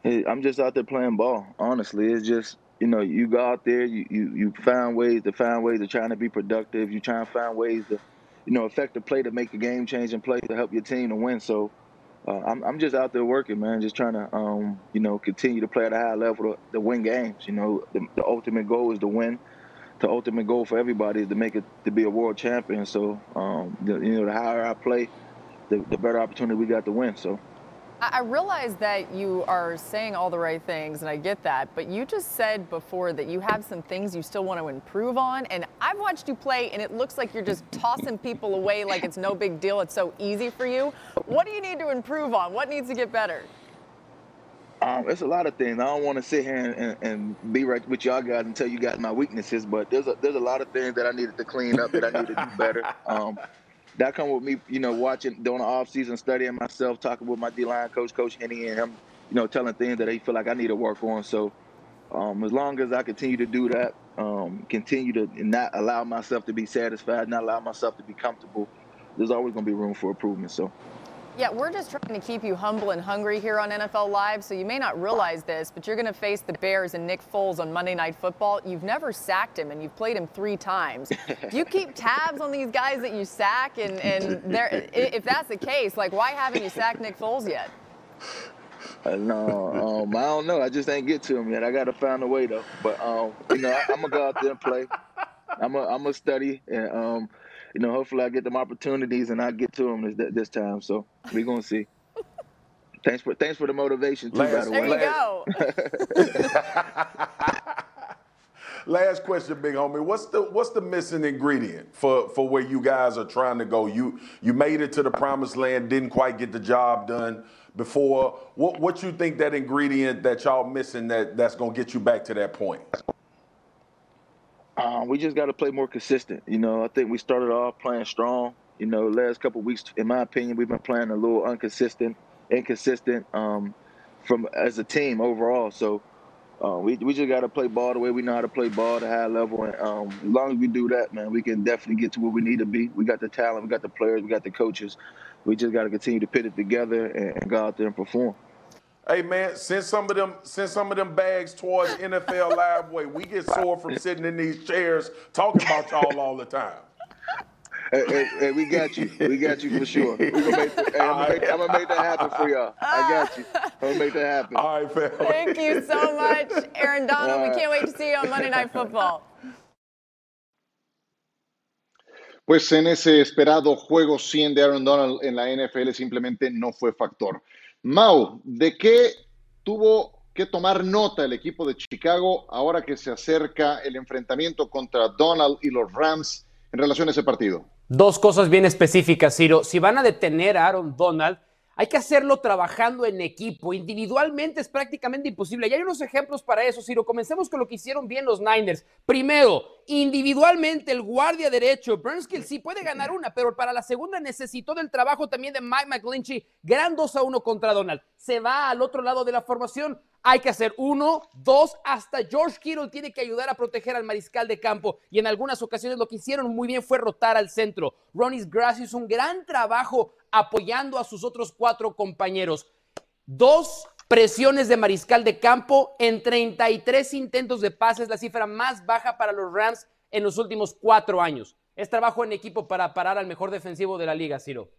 I'm just out there playing ball. Honestly, it's just you know you go out there, you you, you find ways to find ways of trying to be productive. You try and find ways to you know affect the play to make a game changing play to help your team to win. So. Uh, I'm, I'm just out there working, man. Just trying to, um, you know, continue to play at a high level to, to win games. You know, the, the ultimate goal is to win. The ultimate goal for everybody is to make it to be a world champion. So, um, the, you know, the higher I play, the, the better opportunity we got to win. So. I realize that you are saying all the right things, and I get that, but you just said before that you have some things you still want to improve on. And I've watched you play, and it looks like you're just tossing people away like it's no big deal. It's so easy for you. What do you need to improve on? What needs to get better? Um, it's a lot of things. I don't want to sit here and, and, and, be right with y'all guys and tell you guys my weaknesses, but there's a there's a lot of things that I needed to clean up that I need to do better. Um, that come with me, you know, watching during the off season, studying myself, talking with my D line coach, Coach Henny, and him, you know, telling things that he feel like I need to work on. So, um, as long as I continue to do that, um, continue to not allow myself to be satisfied, not allow myself to be comfortable, there's always going to be room for improvement. So. Yeah, we're just trying to keep you humble and hungry here on NFL Live, so you may not realize this, but you're going to face the Bears and Nick Foles on Monday Night Football. You've never sacked him, and you've played him three times. Do you keep tabs on these guys that you sack? And, and if that's the case, like, why haven't you sacked Nick Foles yet? Uh, no, um, I don't know. I just ain't get to him yet. I got to find a way, though. But, um, you know, I, am going to go out there and play. I'm going to study, and, um, you know, hopefully I get them opportunities and I get to them this, this time. So we're gonna see. thanks for thanks for the motivation too. Last, by the way, there you go. Last question, big homie. What's the what's the missing ingredient for for where you guys are trying to go? You you made it to the promised land, didn't quite get the job done before. What what you think that ingredient that y'all missing that that's gonna get you back to that point? Um, we just got to play more consistent. You know, I think we started off playing strong. You know, last couple weeks, in my opinion, we've been playing a little inconsistent, inconsistent um, from as a team overall. So uh, we we just got to play ball the way we know how to play ball at a high level. And um, as long as we do that, man, we can definitely get to where we need to be. We got the talent, we got the players, we got the coaches. We just got to continue to put it together and, and go out there and perform. Hey man, send some of them send some of them bags towards NFL Live way. We get sore from sitting in these chairs talking about y'all all the time. Hey, hey, hey, we got you. We got you for sure. We gonna make, hey, I'm, gonna make, I'm, gonna make, that happen for y'all. I got you. I'm gonna make that happen. All right, fam. Thank you so much, Aaron Donald. Right. We can't wait to see you on Monday Night Football. Pues en ese esperado juego 100 de Aaron Donald en la NFL simplemente no fue factor. Mau, ¿de qué tuvo que tomar nota el equipo de Chicago ahora que se acerca el enfrentamiento contra Donald y los Rams en relación a ese partido? Dos cosas bien específicas, Ciro. Si van a detener a Aaron Donald, hay que hacerlo trabajando en equipo. Individualmente es prácticamente imposible. Y hay unos ejemplos para eso, Ciro. Comencemos con lo que hicieron bien los Niners. Primero, individualmente el guardia derecho, Burnskill sí puede ganar una, pero para la segunda necesitó del trabajo también de Mike McGlinchey. Gran 2 a 1 contra Donald. Se va al otro lado de la formación. Hay que hacer uno, dos, hasta George Kittle tiene que ayudar a proteger al mariscal de campo. Y en algunas ocasiones lo que hicieron muy bien fue rotar al centro. Ronnie Grass hizo un gran trabajo apoyando a sus otros cuatro compañeros. Dos presiones de mariscal de campo en 33 intentos de pases, la cifra más baja para los Rams en los últimos cuatro años. Es trabajo en equipo para parar al mejor defensivo de la liga, Ciro.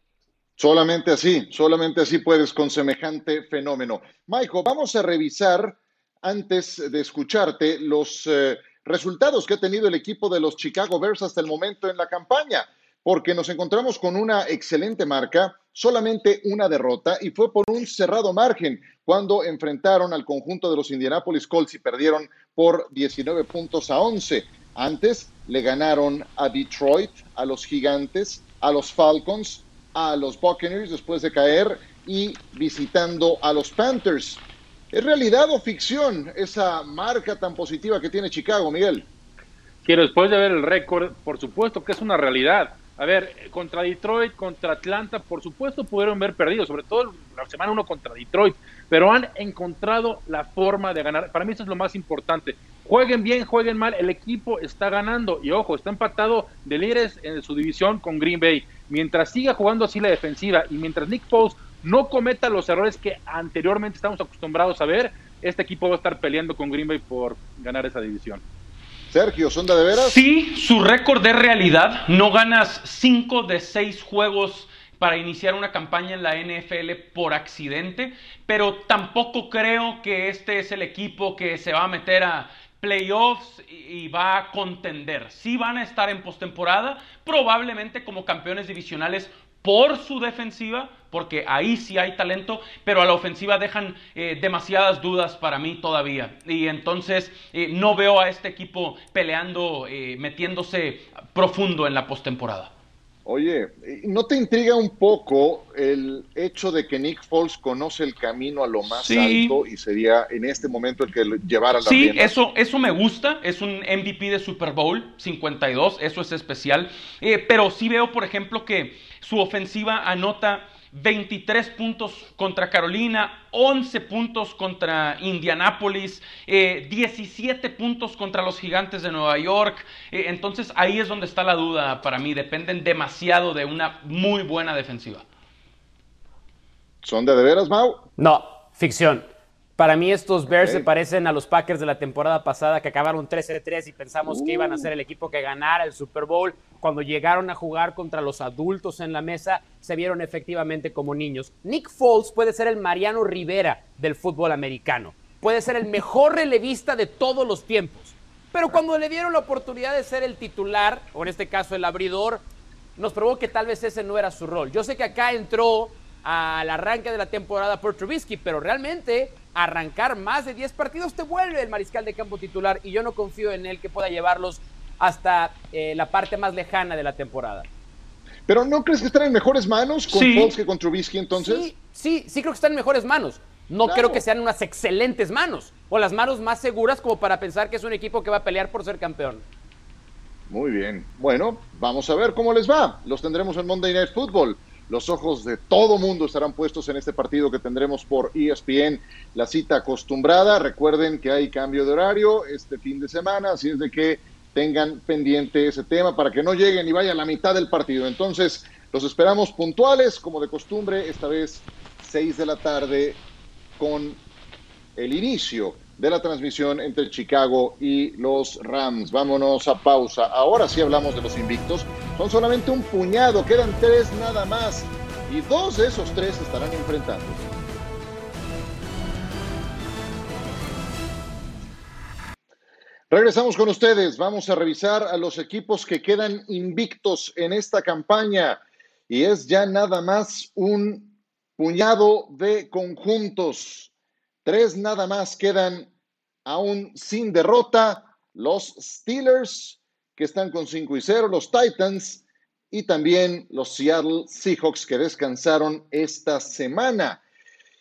Solamente así, solamente así puedes con semejante fenómeno. Michael, vamos a revisar, antes de escucharte, los eh, resultados que ha tenido el equipo de los Chicago Bears hasta el momento en la campaña porque nos encontramos con una excelente marca, solamente una derrota y fue por un cerrado margen cuando enfrentaron al conjunto de los Indianapolis Colts y perdieron por 19 puntos a 11. Antes le ganaron a Detroit, a los Gigantes, a los Falcons, a los Buccaneers después de caer y visitando a los Panthers. ¿Es realidad o ficción esa marca tan positiva que tiene Chicago, Miguel? Quiero después de ver el récord, por supuesto que es una realidad a ver, contra Detroit, contra Atlanta, por supuesto pudieron ver perdido, sobre todo la semana uno contra Detroit, pero han encontrado la forma de ganar. Para mí eso es lo más importante. Jueguen bien, jueguen mal, el equipo está ganando y ojo, está empatado de líderes en su división con Green Bay. Mientras siga jugando así la defensiva y mientras Nick Foles no cometa los errores que anteriormente estamos acostumbrados a ver, este equipo va a estar peleando con Green Bay por ganar esa división. Sergio, ¿sonda de veras? Sí, su récord de realidad. No ganas 5 de 6 juegos para iniciar una campaña en la NFL por accidente, pero tampoco creo que este es el equipo que se va a meter a playoffs y va a contender. Sí van a estar en postemporada, probablemente como campeones divisionales por su defensiva, porque ahí sí hay talento, pero a la ofensiva dejan eh, demasiadas dudas para mí todavía. Y entonces eh, no veo a este equipo peleando, eh, metiéndose profundo en la postemporada. Oye, ¿no te intriga un poco el hecho de que Nick Foles conoce el camino a lo más alto y sería en este momento el que llevara la Sí, eso, eso me gusta. Es un MVP de Super Bowl 52, eso es especial. Eh, pero sí veo, por ejemplo, que su ofensiva anota 23 puntos contra Carolina, 11 puntos contra Indianápolis, 17 eh, puntos contra los gigantes de Nueva York. Eh, entonces ahí es donde está la duda para mí. Dependen demasiado de una muy buena defensiva. ¿Son de de veras, Mau? No, ficción. Para mí estos Bears se parecen a los Packers de la temporada pasada que acabaron 13-3 y pensamos que iban a uh. ser el equipo que ganara el Super Bowl. Cuando llegaron a jugar contra los adultos en la mesa, se vieron efectivamente como niños. Nick Foles puede ser el Mariano Rivera del fútbol americano. Puede ser el mejor relevista de todos los tiempos. Pero cuando le dieron la oportunidad de ser el titular, o en este caso el abridor, nos probó que tal vez ese no era su rol. Yo sé que acá entró al arranque de la temporada por Trubisky, pero realmente arrancar más de 10 partidos te vuelve el mariscal de campo titular y yo no confío en él que pueda llevarlos hasta eh, la parte más lejana de la temporada. Pero ¿no crees que están en mejores manos con sí. que con Trubisky entonces? Sí, sí, sí creo que están en mejores manos. No creo que sean unas excelentes manos o las manos más seguras como para pensar que es un equipo que va a pelear por ser campeón. Muy bien. Bueno, vamos a ver cómo les va. Los tendremos en Monday Night Football. Los ojos de todo mundo estarán puestos en este partido que tendremos por ESPN, la cita acostumbrada. Recuerden que hay cambio de horario este fin de semana, así es de que tengan pendiente ese tema para que no lleguen y vayan a la mitad del partido. Entonces, los esperamos puntuales, como de costumbre, esta vez 6 de la tarde con el inicio de la transmisión entre Chicago y los Rams. Vámonos a pausa. Ahora sí hablamos de los invictos. Son solamente un puñado, quedan tres nada más. Y dos de esos tres estarán enfrentando. Regresamos con ustedes. Vamos a revisar a los equipos que quedan invictos en esta campaña. Y es ya nada más un puñado de conjuntos. Tres nada más quedan aún sin derrota. Los Steelers, que están con 5 y 0, los Titans y también los Seattle Seahawks, que descansaron esta semana.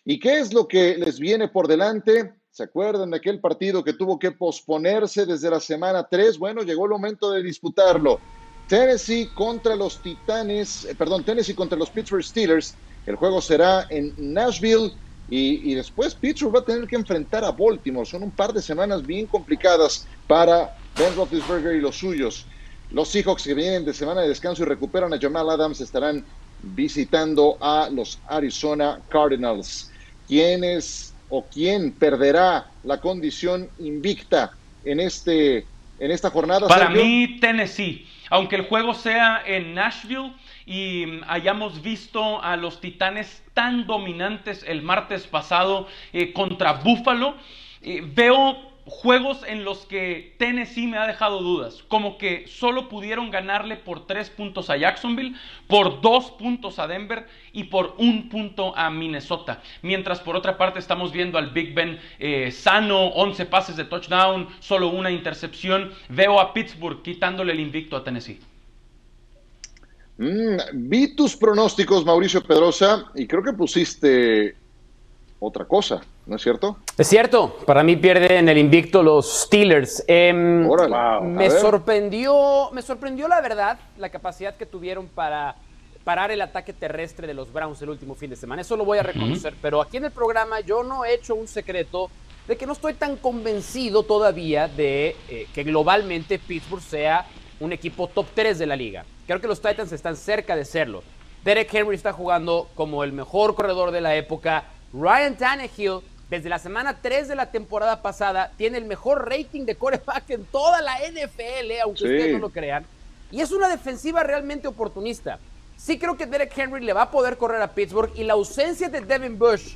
¿Y qué es lo que les viene por delante? ¿Se acuerdan de aquel partido que tuvo que posponerse desde la semana 3? Bueno, llegó el momento de disputarlo. Tennessee contra los Titanes, eh, perdón, Tennessee contra los Pittsburgh Steelers. El juego será en Nashville y, después Pittsburgh va a tener que enfrentar a Baltimore. Son un par de semanas bien complicadas para Ben Roethlisberger y los suyos. Los Seahawks que vienen de semana de descanso y recuperan a Jamal Adams estarán visitando a los Arizona Cardinals. ¿Quiénes o quién perderá la condición invicta en, este, en esta jornada? Para mí, Tennessee. Aunque el juego sea en Nashville, y mm, hayamos visto a los Titanes tan dominantes el martes pasado eh, contra Buffalo, eh, veo juegos en los que Tennessee me ha dejado dudas, como que solo pudieron ganarle por tres puntos a Jacksonville, por dos puntos a Denver y por un punto a Minnesota. Mientras por otra parte estamos viendo al Big Ben eh, sano, 11 pases de touchdown, solo una intercepción. Veo a Pittsburgh quitándole el invicto a Tennessee. Mm, vi tus pronósticos, Mauricio Pedrosa, y creo que pusiste otra cosa, ¿no es cierto? Es cierto, para mí pierden el invicto los Steelers. Em, me sorprendió, me sorprendió la verdad la capacidad que tuvieron para parar el ataque terrestre de los Browns el último fin de semana. Eso lo voy a reconocer, pero aquí en el programa yo no he hecho un secreto de que no estoy tan convencido todavía de eh, que globalmente Pittsburgh sea un equipo top 3 de la liga. Creo que los Titans están cerca de serlo. Derek Henry está jugando como el mejor corredor de la época. Ryan Tannehill, desde la semana 3 de la temporada pasada, tiene el mejor rating de coreback en toda la NFL, aunque ustedes no lo crean. Y es una defensiva realmente oportunista. Sí creo que Derek Henry le va a poder correr a Pittsburgh y la ausencia de Devin Bush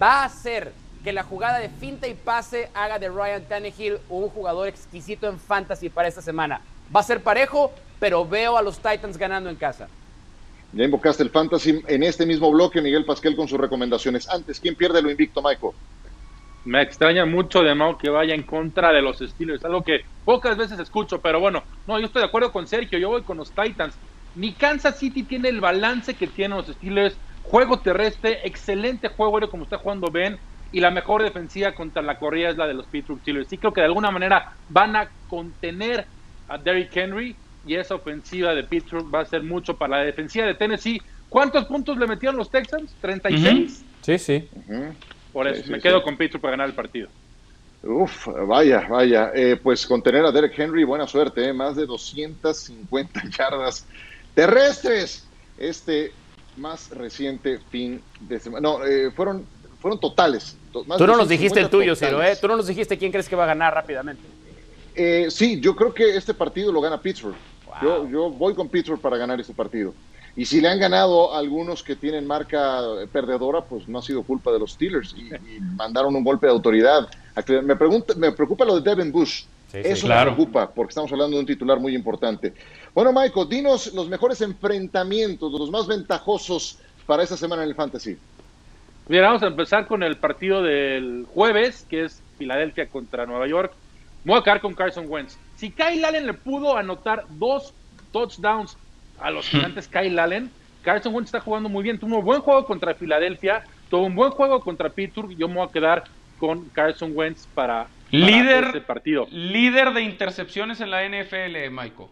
va a hacer que la jugada de finta y pase haga de Ryan Tannehill un jugador exquisito en fantasy para esta semana. Va a ser parejo, pero veo a los Titans ganando en casa. Ya invocaste el fantasy en este mismo bloque, Miguel Pasquel con sus recomendaciones. Antes, ¿quién pierde lo invicto, Michael? Me extraña mucho de Mau que vaya en contra de los Steelers, algo que pocas veces escucho, pero bueno, no, yo estoy de acuerdo con Sergio, yo voy con los Titans. Ni Kansas City tiene el balance que tienen los Steelers, juego terrestre, excelente juego como está jugando Ben, y la mejor defensiva contra la corrida es la de los Pittsburgh Steelers. Sí creo que de alguna manera van a contener a Derrick Henry y esa ofensiva de Pittsburgh va a ser mucho para la defensiva de Tennessee. ¿Cuántos puntos le metieron los Texans? ¿36? Sí, sí. Por eso, me quedo con Pittsburgh para ganar el partido. Uf, vaya, vaya. Eh, pues contener a Derek Henry, buena suerte, eh. más de 250 yardas terrestres. Este más reciente fin de semana. No, eh, fueron, fueron totales. Tú no nos dijiste el tuyo, Ciro, ¿eh? Tú no nos dijiste quién crees que va a ganar rápidamente. sí, yo creo que este partido lo gana Pittsburgh. Yo, yo voy con Pittsburgh para ganar este partido. Y si le han ganado algunos que tienen marca perdedora, pues no ha sido culpa de los Steelers y, mandaron un golpe de autoridad. Me, pregunta, me preocupa lo de Devin Bush. Eso me preocupa porque estamos hablando de un titular muy importante. Bueno, Michael, dinos los mejores enfrentamientos, los más ventajosos para esta semana en el Fantasy. Bien, vamos a empezar con el partido del jueves, que es Filadelfia contra Nueva York. voy a quedar con Carson Wentz. Si Kyle Allen le pudo anotar dos touchdowns a los gigantes Kyle Allen. Carson Wentz está jugando muy bien. Tuvo un buen juego contra Filadelfia, tuvo un buen juego contra Pittsburgh. Yo me voy a quedar con Carson Wentz para, líder, este partido. Líder de intercepciones en la NFL, Michael.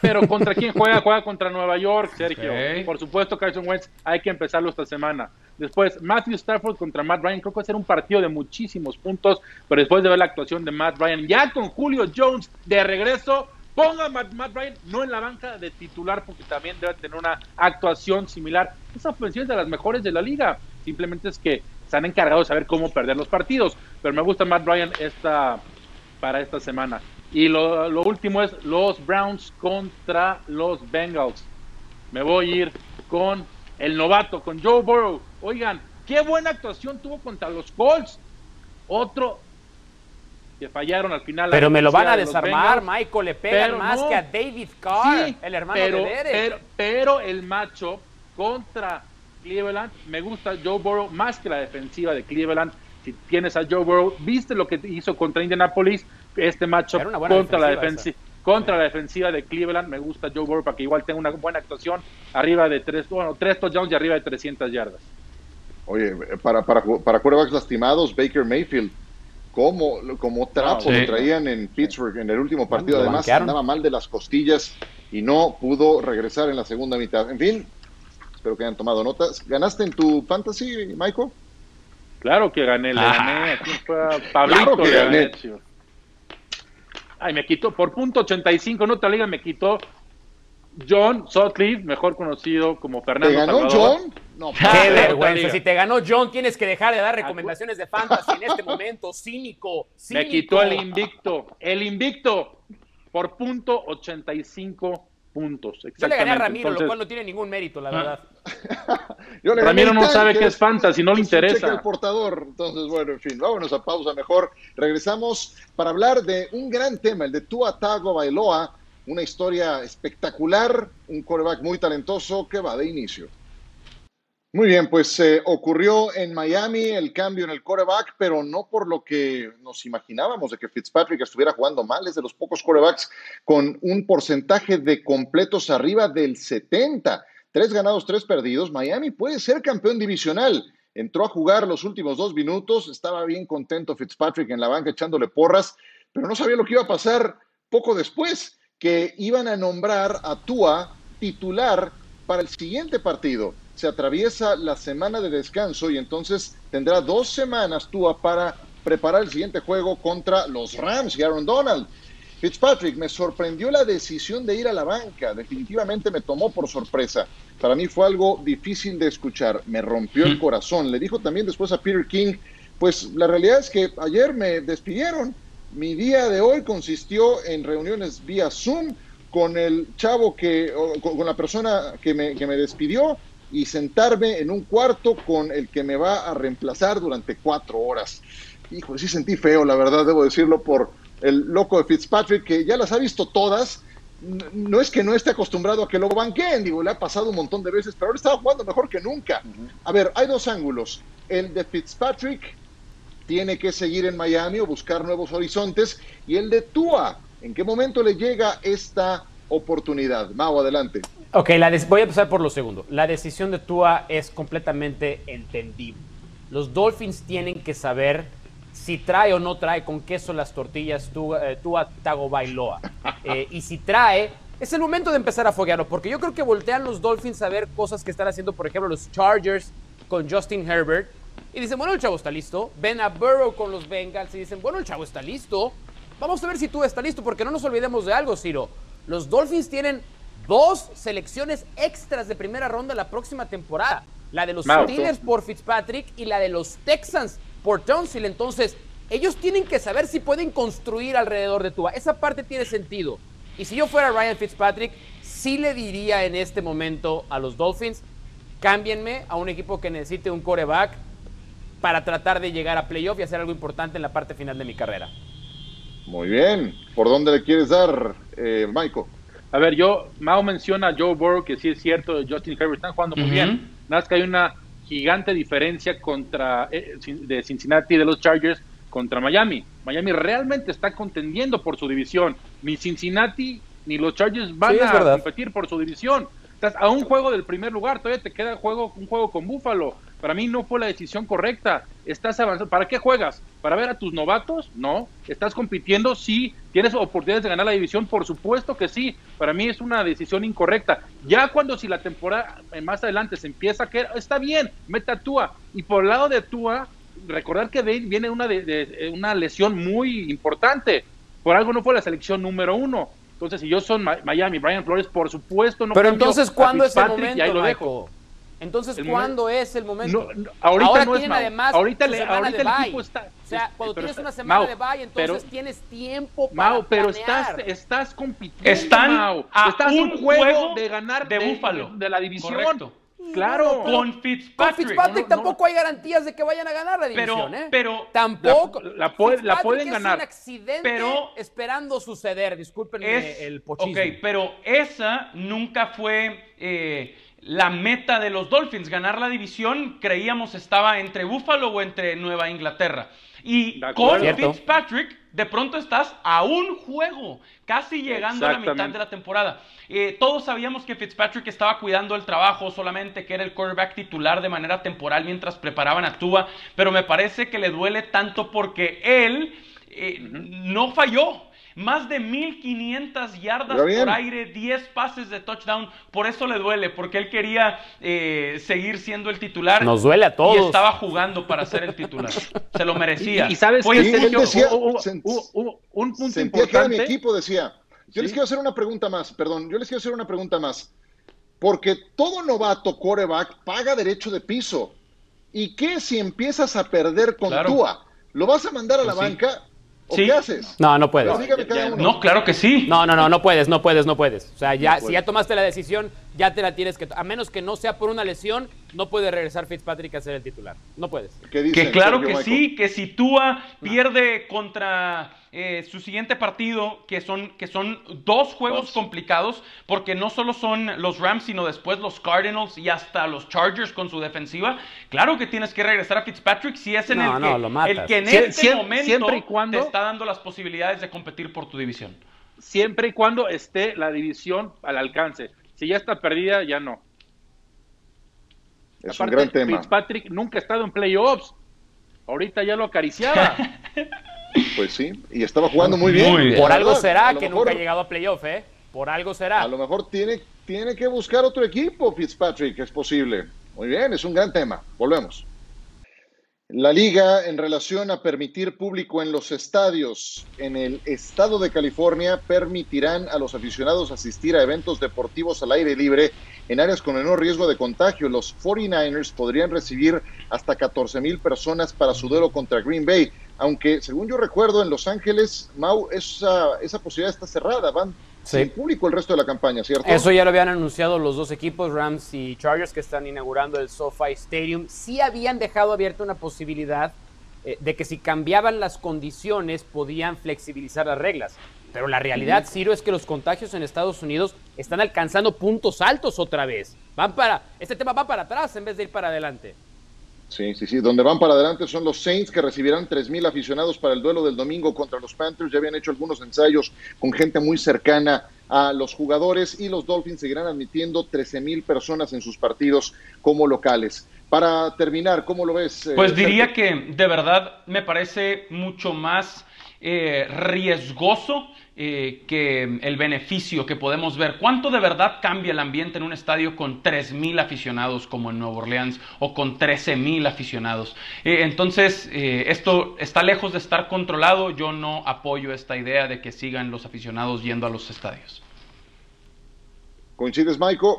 Pero ¿contra quién juega? Juega contra Nueva York, Sergio. Por supuesto, Carson Wentz hay que empezarlo esta semana. Después, Matthew Stafford contra Matt Ryan. Creo que va a ser un partido de muchísimos puntos, pero después de ver la actuación de Matt Ryan, ya con Julio Jones de regreso, Ponga a Matt, Ryan no en la banca de titular porque también debe tener una actuación similar. Esa ofensiva es de las mejores de la liga. Simplemente es que se han encargado de saber cómo perder los partidos. Pero me gusta Matt Ryan esta, para esta semana. Y lo, lo último es los Browns contra los Bengals. Me voy a ir con el novato, con Joe Burrow. Oigan, qué buena actuación tuvo contra los Colts. Otro que fallaron al final. Pero me lo van a desarmar, Michael, le pegan más que a David Carr, el hermano pero, de Derek. Pero, pero, el macho contra Cleveland, me gusta Joe Burrow más que la defensiva de Cleveland. Si tienes a Joe Burrow, viste lo que hizo contra Indianapolis, este macho contra la defensiva. Contra la defensiva de Cleveland, me gusta Joe Burrow para que igual tenga una buena actuación, arriba de tres, bueno, tres touchdowns y arriba de 300 yardas. Oye, para, para, para quarterbacks lastimados, Baker Mayfield como, como trapo lo traían en Pittsburgh en el último partido. Además, andaba mal de las costillas y no pudo regresar en la segunda mitad. En fin, espero que hayan tomado notas. ¿Ganaste en tu fantasy, Michael? Claro que gané, le gané. Ah. Pablito que gané. Ay, me quitó, por punto 85 en otra liga me quitó John Sutcliffe, mejor conocido como Fernando. ¿Te ganó John? No, qué vergüenza. Si te ganó John, tienes que dejar de dar recomendaciones de fantasy en este momento. Cínico, Me quitó el invicto. El invicto por punto 85 puntos. Yo le gané a Ramiro, lo cual no tiene ningún mérito, la verdad. Ramiro no sabe qué es fantasy, no le interesa. el portador. Entonces, bueno, en fin, vámonos a pausa mejor. Regresamos para hablar de un gran tema, el de Tua Tago Bailoa una historia espectacular, un quarterback muy talentoso que va de inicio. Muy bien, pues eh, ocurrió en Miami el cambio en el quarterback, pero no por lo que nos imaginábamos de que Fitzpatrick estuviera jugando mal. Es de los pocos quarterbacks con un porcentaje de completos arriba del 70. Tres ganados, tres perdidos. Miami puede ser campeón divisional. Entró a jugar los últimos dos minutos. Estaba bien contento Fitzpatrick en la banca echándole porras, pero no sabía lo que iba a pasar poco después que iban a nombrar a Tua titular para el siguiente partido. Se atraviesa la semana de descanso y entonces tendrá dos semanas Tua para preparar el siguiente juego contra los Rams y Aaron Donald. Fitzpatrick, me sorprendió la decisión de ir a la banca, definitivamente me tomó por sorpresa. Para mí fue algo difícil de escuchar, me rompió el corazón. Le dijo también después a Peter King, pues la realidad es que ayer me despidieron, mi día de hoy consistió en reuniones vía Zoom con el chavo que, con, la persona que me, que me despidió y sentarme en un cuarto con el que me va a reemplazar durante cuatro horas. Híjole, sí sentí feo, la verdad, debo decirlo, por el loco de Fitzpatrick, que ya las ha visto todas, no es que no esté acostumbrado a que lo banqueen, digo, le ha pasado un montón de veces, pero ahora estaba jugando mejor que nunca. A ver, hay dos ángulos. El de Fitzpatrick tiene que seguir en Miami o buscar nuevos horizontes, y el de Tua, ¿en qué momento le llega esta oportunidad? Mau, adelante. Ok, la voy a empezar por lo segundo. La decisión de Tua es completamente entendible. Los Dolphins tienen que saber si trae o no trae con queso las tortillas Tua, eh, Tagovailoa. Eh, y si trae, es el momento de empezar a foguearlo, porque yo creo que voltean los Dolphins a ver cosas que están haciendo, por ejemplo, los Chargers con Justin Herbert. Y dicen, bueno, el chavo está listo. Ven a Burrow con los Bengals y dicen, bueno, el chavo está listo. Vamos a ver si tú está listo, porque no nos olvidemos de algo, Ciro. Los Dolphins tienen dos selecciones extras de primera ronda la próxima temporada. La de los Steelers por Fitzpatrick y la de los Texans por Townsend. Entonces, ellos tienen que saber si pueden construir alrededor de Tua. Esa parte tiene sentido. Y si yo fuera Ryan Fitzpatrick, sí le diría en este momento a los Dolphins, cámbienme a un equipo que necesite un coreback para tratar de llegar a playoff y hacer algo importante en la parte final de mi carrera. Muy bien. ¿Por dónde le quieres dar, eh, Michael? A ver, yo, Mao menciona a Joe Burrow, que sí es cierto, Justin Herbert están jugando muy bien. Nada más que hay una gigante diferencia contra eh, de Cincinnati de los Chargers contra Miami. Miami realmente está contendiendo por su división. Ni Cincinnati ni los Chargers van a competir por su división. Estás a un juego del primer lugar, todavía te queda juego, un juego con Búfalo. Para mí no fue la decisión correcta. Estás avanzando. ¿Para qué juegas? ¿Para ver a tus novatos? No. ¿Estás compitiendo? Sí. ¿Tienes oportunidades de ganar la división? Por supuesto que sí. Para mí es una decisión incorrecta. Ya cuando si la temporada eh, más adelante se empieza a que está bien, meta a Tua. Y por el lado de Tua, recordar que viene una, de, una lesión muy importante. Por algo no fue la selección número uno. Entonces, si yo soy Miami, Brian Flores, por supuesto no Pero entonces, ¿cuándo es el momento, ahí lo dejo. Entonces, ¿cuándo es el momento? ahorita Ahora no tienen además ahorita, le, ahorita el equipo está. O sea, cuando tienes una semana de bye, entonces tienes tiempo para Mau, pero estás, estás compitiendo, Están Mau. A estás un juego de ganar de, Búfalo. De, la división. Correcto. Claro. Con Fitzpatrick. Con Fitzpatrick tampoco hay garantías de que vayan a ganar la división, pero, ¿eh? Pero tampoco. La, la, puede, la pueden ganar. Es un accidente pero, esperando suceder. Discúlpenme el pochismo. Ok, pero esa nunca fue eh, la meta de los Dolphins. Ganar la división, creíamos, estaba entre Buffalo o entre Nueva Inglaterra. Y con Fitzpatrick, de pronto estás a un juego, casi llegando a la mitad de la temporada. Eh, todos sabíamos que Fitzpatrick estaba cuidando el trabajo, solamente que era el quarterback titular de manera temporal mientras preparaban a Tua, pero me parece que le duele tanto porque él eh, no falló. Más de 1500 yardas por aire, 10 pases de touchdown. Por eso le duele, porque él quería eh, seguir siendo el titular. Nos duele a todos. Y estaba jugando para ser el titular. Se lo merecía. Y, sabes que decía, un, punto sentía que mi equipo, decía. Yo les quiero hacer una pregunta más, perdón. Yo les quiero hacer una pregunta más. Porque todo novato quarterback paga derecho de piso. ¿Y qué si empiezas a perder con Tua? ¿Lo vas a mandar a la pues banca? Qué haces? No, no puedes. No, claro que sí. No, no, no, no puedes, no puedes, no puedes. O sea, ya, si ya tomaste la decisión, ya te la tienes que. A menos que no sea por una lesión, no puede regresar Fitzpatrick a ser el titular. No puedes. que claro que sí, que si Tua pierde contra eh, su siguiente partido, que son, que son dos juegos complicados, porque no solo son los Rams, sino después los Cardinals y hasta los Chargers con su defensiva. Claro que tienes que regresar a Fitzpatrick si es en el, que, el, que, en este momento te está dando las posibilidades de competir por tu división. Siempre y cuando esté la división al alcance. Si ya está perdida, ya no. Es un gran tema. Fitzpatrick nunca ha estado en playoffs. Ahorita ya lo acariciaba. Pues sí, y estaba jugando muy bien. Por algo será que nunca ha llegado a playoff, ¿eh? Por algo será. A lo mejor tiene, tiene que buscar otro equipo, Fitzpatrick, es posible. Muy bien, es un gran tema. Volvemos. La liga en relación a permitir público en los estadios en el estado de California permitirán a los aficionados asistir a eventos deportivos al aire libre en áreas con menor riesgo de contagio. Los 49ers podrían recibir hasta 14 mil personas para su duelo contra Green Bay, aunque según yo recuerdo en Los Ángeles, Mau, esa, esa posibilidad está cerrada, van sin público el resto de la campaña, ¿cierto? Eso ya lo habían anunciado los dos equipos, Rams y Chargers, que están inaugurando el SoFi Stadium. Sí habían dejado abierta una posibilidad eh, de que si cambiaban las condiciones podían flexibilizar las reglas. Pero la realidad, Ciro, es que los contagios en Estados Unidos están alcanzando puntos altos otra vez. Van para, este tema va para atrás en vez de ir para adelante. Sí, sí, sí. Donde van para adelante son los Saints que recibirán 3.000 aficionados para el duelo del domingo contra los Panthers. Ya habían hecho algunos ensayos con gente muy cercana a los jugadores y los Dolphins seguirán admitiendo 13.000 personas en sus partidos como locales. Para terminar, ¿cómo lo ves? Eh, pues diría que de verdad me parece mucho más eh, riesgoso eh, que el beneficio que podemos ver. ¿Cuánto de verdad cambia el ambiente en un estadio con 3.000 aficionados como en Nueva Orleans o con 13.000 aficionados? Eh, entonces, esto está lejos de estar controlado. Yo no apoyo esta idea de que sigan los aficionados yendo a los estadios. ¿Coincides, Michael?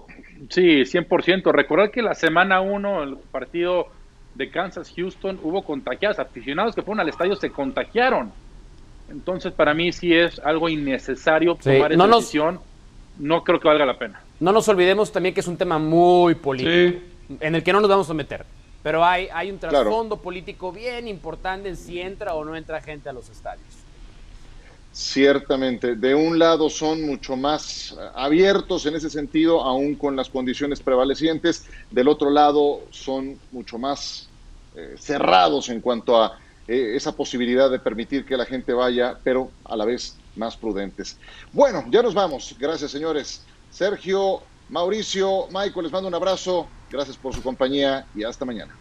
Sí, 100%. Recordar que la semana 1, el partido de Kansas-Houston, hubo contagiados. Aficionados que fueron al estadio se contagiaron. Entonces, para mí sí es algo innecesario tomar esa decisión. No creo que valga la pena. No nos olvidemos también que es un tema muy político, en el que no nos vamos a meter. Pero hay, hay un trasfondo político bien importante en si entra o no entra gente a los estadios. Ciertamente, de un lado son mucho más abiertos en ese sentido, aún con las condiciones prevalecientes, del otro lado son mucho más eh, cerrados en cuanto a eh, esa posibilidad de permitir que la gente vaya, pero a la vez más prudentes. Bueno, ya nos vamos. Gracias, señores. Sergio, Mauricio, Michael, les mando un abrazo. Gracias por su compañía y hasta mañana.